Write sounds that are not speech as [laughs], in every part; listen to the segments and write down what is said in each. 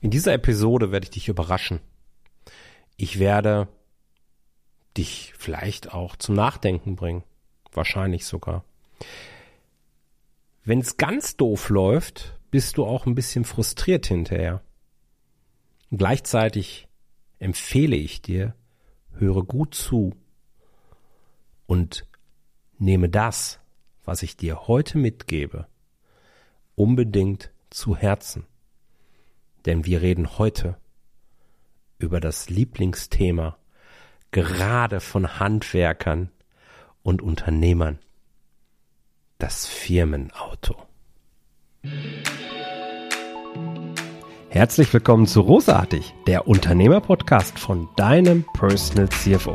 In dieser Episode werde ich dich überraschen. Ich werde dich vielleicht auch zum Nachdenken bringen. Wahrscheinlich sogar. Wenn es ganz doof läuft, bist du auch ein bisschen frustriert hinterher. Und gleichzeitig empfehle ich dir, höre gut zu und nehme das, was ich dir heute mitgebe, unbedingt zu Herzen. Denn wir reden heute über das Lieblingsthema gerade von Handwerkern und Unternehmern, das Firmenauto. Herzlich willkommen zu Rosartig, der Unternehmerpodcast von deinem Personal CFO.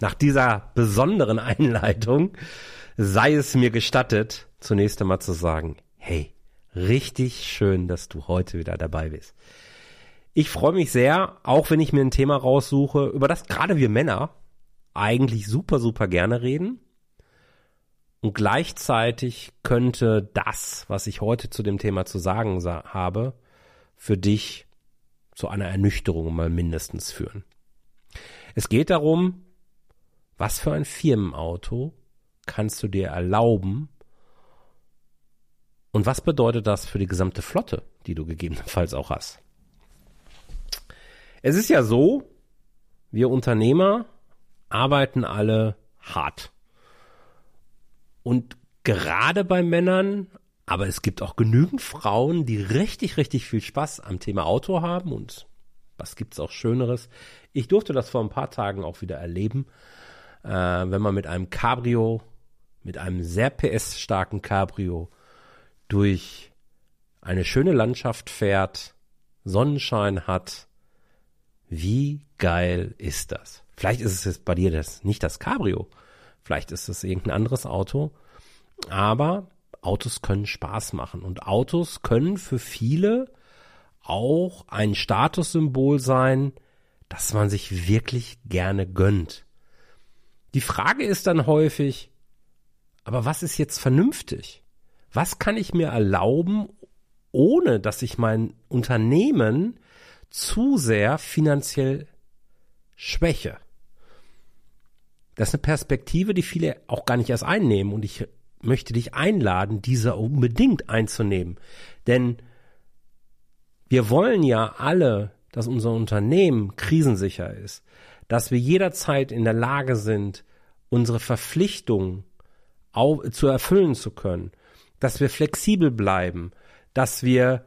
nach dieser besonderen Einleitung sei es mir gestattet, zunächst einmal zu sagen, hey, richtig schön, dass du heute wieder dabei bist. Ich freue mich sehr, auch wenn ich mir ein Thema raussuche, über das gerade wir Männer eigentlich super, super gerne reden. Und gleichzeitig könnte das, was ich heute zu dem Thema zu sagen habe, für dich zu einer Ernüchterung mal mindestens führen. Es geht darum, was für ein Firmenauto kannst du dir erlauben und was bedeutet das für die gesamte Flotte, die du gegebenenfalls auch hast. Es ist ja so, wir Unternehmer arbeiten alle hart. Und gerade bei Männern, aber es gibt auch genügend Frauen, die richtig, richtig viel Spaß am Thema Auto haben und was gibt's auch Schöneres. Ich durfte das vor ein paar Tagen auch wieder erleben äh, wenn man mit einem Cabrio, mit einem sehr PS-starken Cabrio durch eine schöne Landschaft fährt, Sonnenschein hat. Wie geil ist das? Vielleicht ist es jetzt bei dir das, nicht das Cabrio. Vielleicht ist es irgendein anderes Auto. Aber Autos können Spaß machen und Autos können für viele auch ein Statussymbol sein, dass man sich wirklich gerne gönnt. Die Frage ist dann häufig, aber was ist jetzt vernünftig? Was kann ich mir erlauben, ohne dass ich mein Unternehmen zu sehr finanziell schwäche? Das ist eine Perspektive, die viele auch gar nicht erst einnehmen und ich möchte dich einladen, diese unbedingt einzunehmen. Denn wir wollen ja alle, dass unser Unternehmen krisensicher ist, dass wir jederzeit in der Lage sind, unsere Verpflichtungen zu erfüllen zu können, dass wir flexibel bleiben, dass wir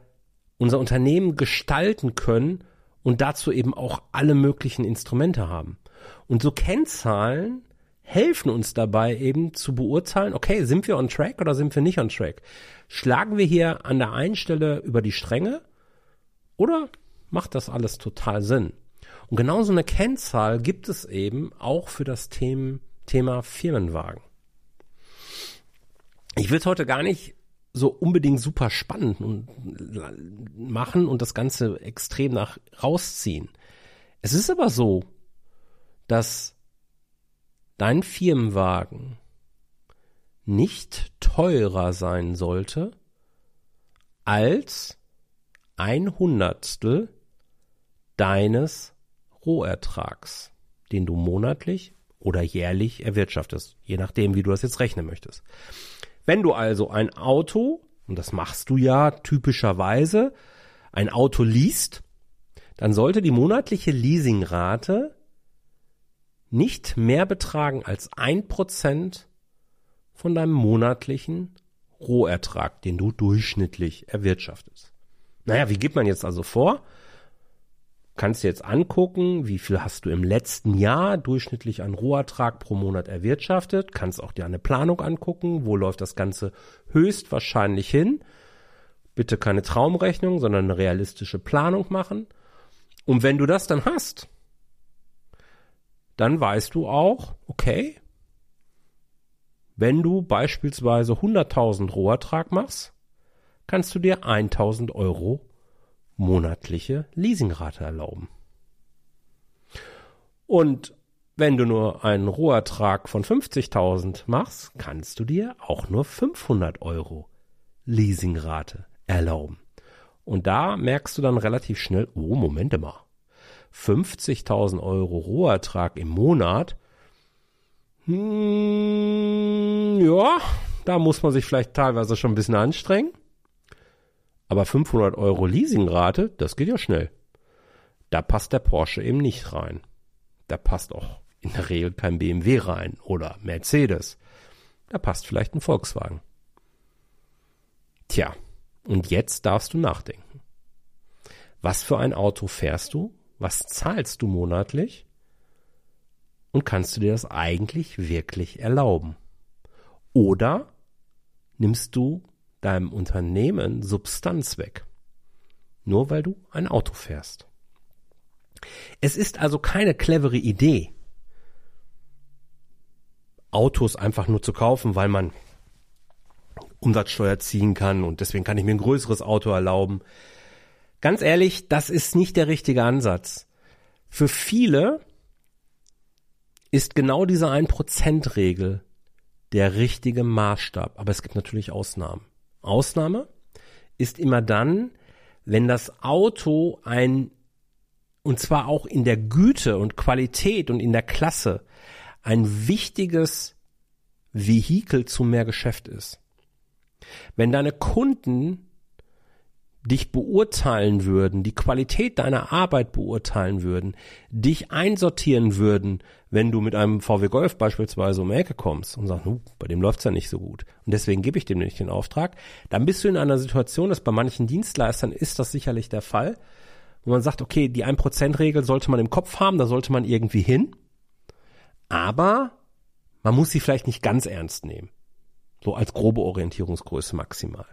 unser Unternehmen gestalten können und dazu eben auch alle möglichen Instrumente haben. Und so Kennzahlen helfen uns dabei eben zu beurteilen, okay, sind wir on track oder sind wir nicht on track? Schlagen wir hier an der einen Stelle über die Stränge oder macht das alles total Sinn? Und genau so eine Kennzahl gibt es eben auch für das Thema Thema Firmenwagen. Ich will es heute gar nicht so unbedingt super spannend und machen und das Ganze extrem nach rausziehen. Es ist aber so, dass dein Firmenwagen nicht teurer sein sollte als ein Hundertstel deines Rohertrags, den du monatlich oder jährlich erwirtschaftest, je nachdem, wie du das jetzt rechnen möchtest. Wenn du also ein Auto, und das machst du ja typischerweise, ein Auto liest, dann sollte die monatliche Leasingrate nicht mehr betragen als ein Prozent von deinem monatlichen Rohertrag, den du durchschnittlich erwirtschaftest. Naja, wie geht man jetzt also vor? Kannst dir jetzt angucken, wie viel hast du im letzten Jahr durchschnittlich an Rohertrag pro Monat erwirtschaftet, kannst auch dir eine Planung angucken, wo läuft das Ganze höchstwahrscheinlich hin. Bitte keine Traumrechnung, sondern eine realistische Planung machen. Und wenn du das dann hast, dann weißt du auch, okay, wenn du beispielsweise 100.000 Rohertrag machst, kannst du dir 1.000 Euro monatliche Leasingrate erlauben. Und wenn du nur einen Rohertrag von 50.000 machst, kannst du dir auch nur 500 Euro Leasingrate erlauben. Und da merkst du dann relativ schnell, oh, Moment mal. 50.000 Euro Rohertrag im Monat. Hm, ja, da muss man sich vielleicht teilweise schon ein bisschen anstrengen. Aber 500 Euro Leasingrate, das geht ja schnell. Da passt der Porsche eben nicht rein. Da passt auch in der Regel kein BMW rein oder Mercedes. Da passt vielleicht ein Volkswagen. Tja, und jetzt darfst du nachdenken. Was für ein Auto fährst du? Was zahlst du monatlich? Und kannst du dir das eigentlich wirklich erlauben? Oder nimmst du deinem Unternehmen Substanz weg? Nur weil du ein Auto fährst. Es ist also keine clevere Idee, Autos einfach nur zu kaufen, weil man Umsatzsteuer ziehen kann und deswegen kann ich mir ein größeres Auto erlauben. Ganz ehrlich, das ist nicht der richtige Ansatz. Für viele ist genau diese 1%-Regel der richtige Maßstab. Aber es gibt natürlich Ausnahmen. Ausnahme ist immer dann, wenn das Auto ein, und zwar auch in der Güte und Qualität und in der Klasse, ein wichtiges Vehikel zu mehr Geschäft ist. Wenn deine Kunden dich beurteilen würden, die Qualität deiner Arbeit beurteilen würden, dich einsortieren würden, wenn du mit einem VW Golf beispielsweise um die Ecke kommst und sagst, uh, bei dem läuft's ja nicht so gut und deswegen gebe ich dem nicht den Auftrag, dann bist du in einer Situation, dass bei manchen Dienstleistern ist das sicherlich der Fall, wo man sagt, okay, die 1%-Regel sollte man im Kopf haben, da sollte man irgendwie hin, aber man muss sie vielleicht nicht ganz ernst nehmen. So als grobe Orientierungsgröße maximal.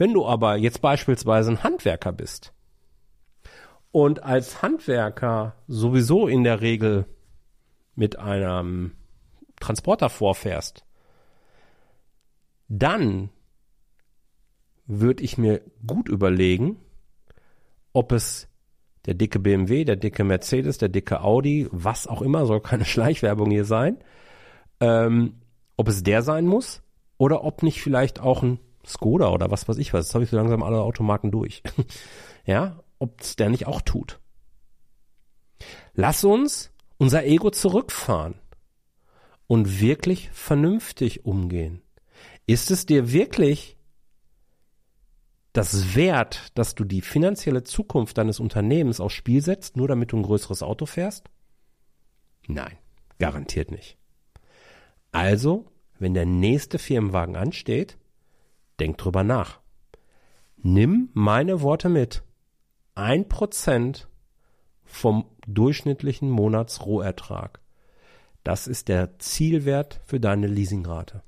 Wenn du aber jetzt beispielsweise ein Handwerker bist und als Handwerker sowieso in der Regel mit einem Transporter vorfährst, dann würde ich mir gut überlegen, ob es der dicke BMW, der dicke Mercedes, der dicke Audi, was auch immer, soll keine [laughs] Schleichwerbung hier sein, ähm, ob es der sein muss oder ob nicht vielleicht auch ein Skoda oder was weiß ich was. Jetzt habe ich so langsam alle Automarken durch. [laughs] ja, ob es der nicht auch tut. Lass uns unser Ego zurückfahren und wirklich vernünftig umgehen. Ist es dir wirklich das wert, dass du die finanzielle Zukunft deines Unternehmens aufs Spiel setzt, nur damit du ein größeres Auto fährst? Nein, garantiert nicht. Also, wenn der nächste Firmenwagen ansteht, denk drüber nach. Nimm meine Worte mit. Ein Prozent vom durchschnittlichen Monatsrohertrag. Das ist der Zielwert für deine Leasingrate.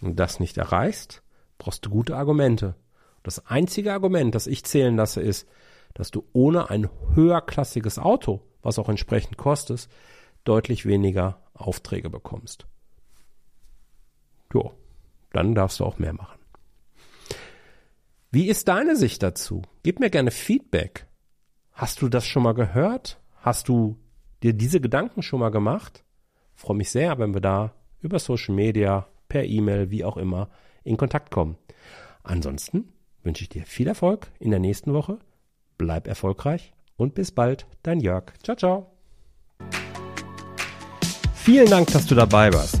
Und das nicht erreichst, brauchst du gute Argumente. Das einzige Argument, das ich zählen lasse, ist, dass du ohne ein höherklassiges Auto, was auch entsprechend kostet, deutlich weniger Aufträge bekommst. Jo, dann darfst du auch mehr machen. Wie ist deine Sicht dazu? Gib mir gerne Feedback. Hast du das schon mal gehört? Hast du dir diese Gedanken schon mal gemacht? freue mich sehr, wenn wir da über Social Media, per E-Mail, wie auch immer, in Kontakt kommen. Ansonsten wünsche ich dir viel Erfolg in der nächsten Woche. Bleib erfolgreich und bis bald, dein Jörg. Ciao, ciao. Vielen Dank, dass du dabei warst.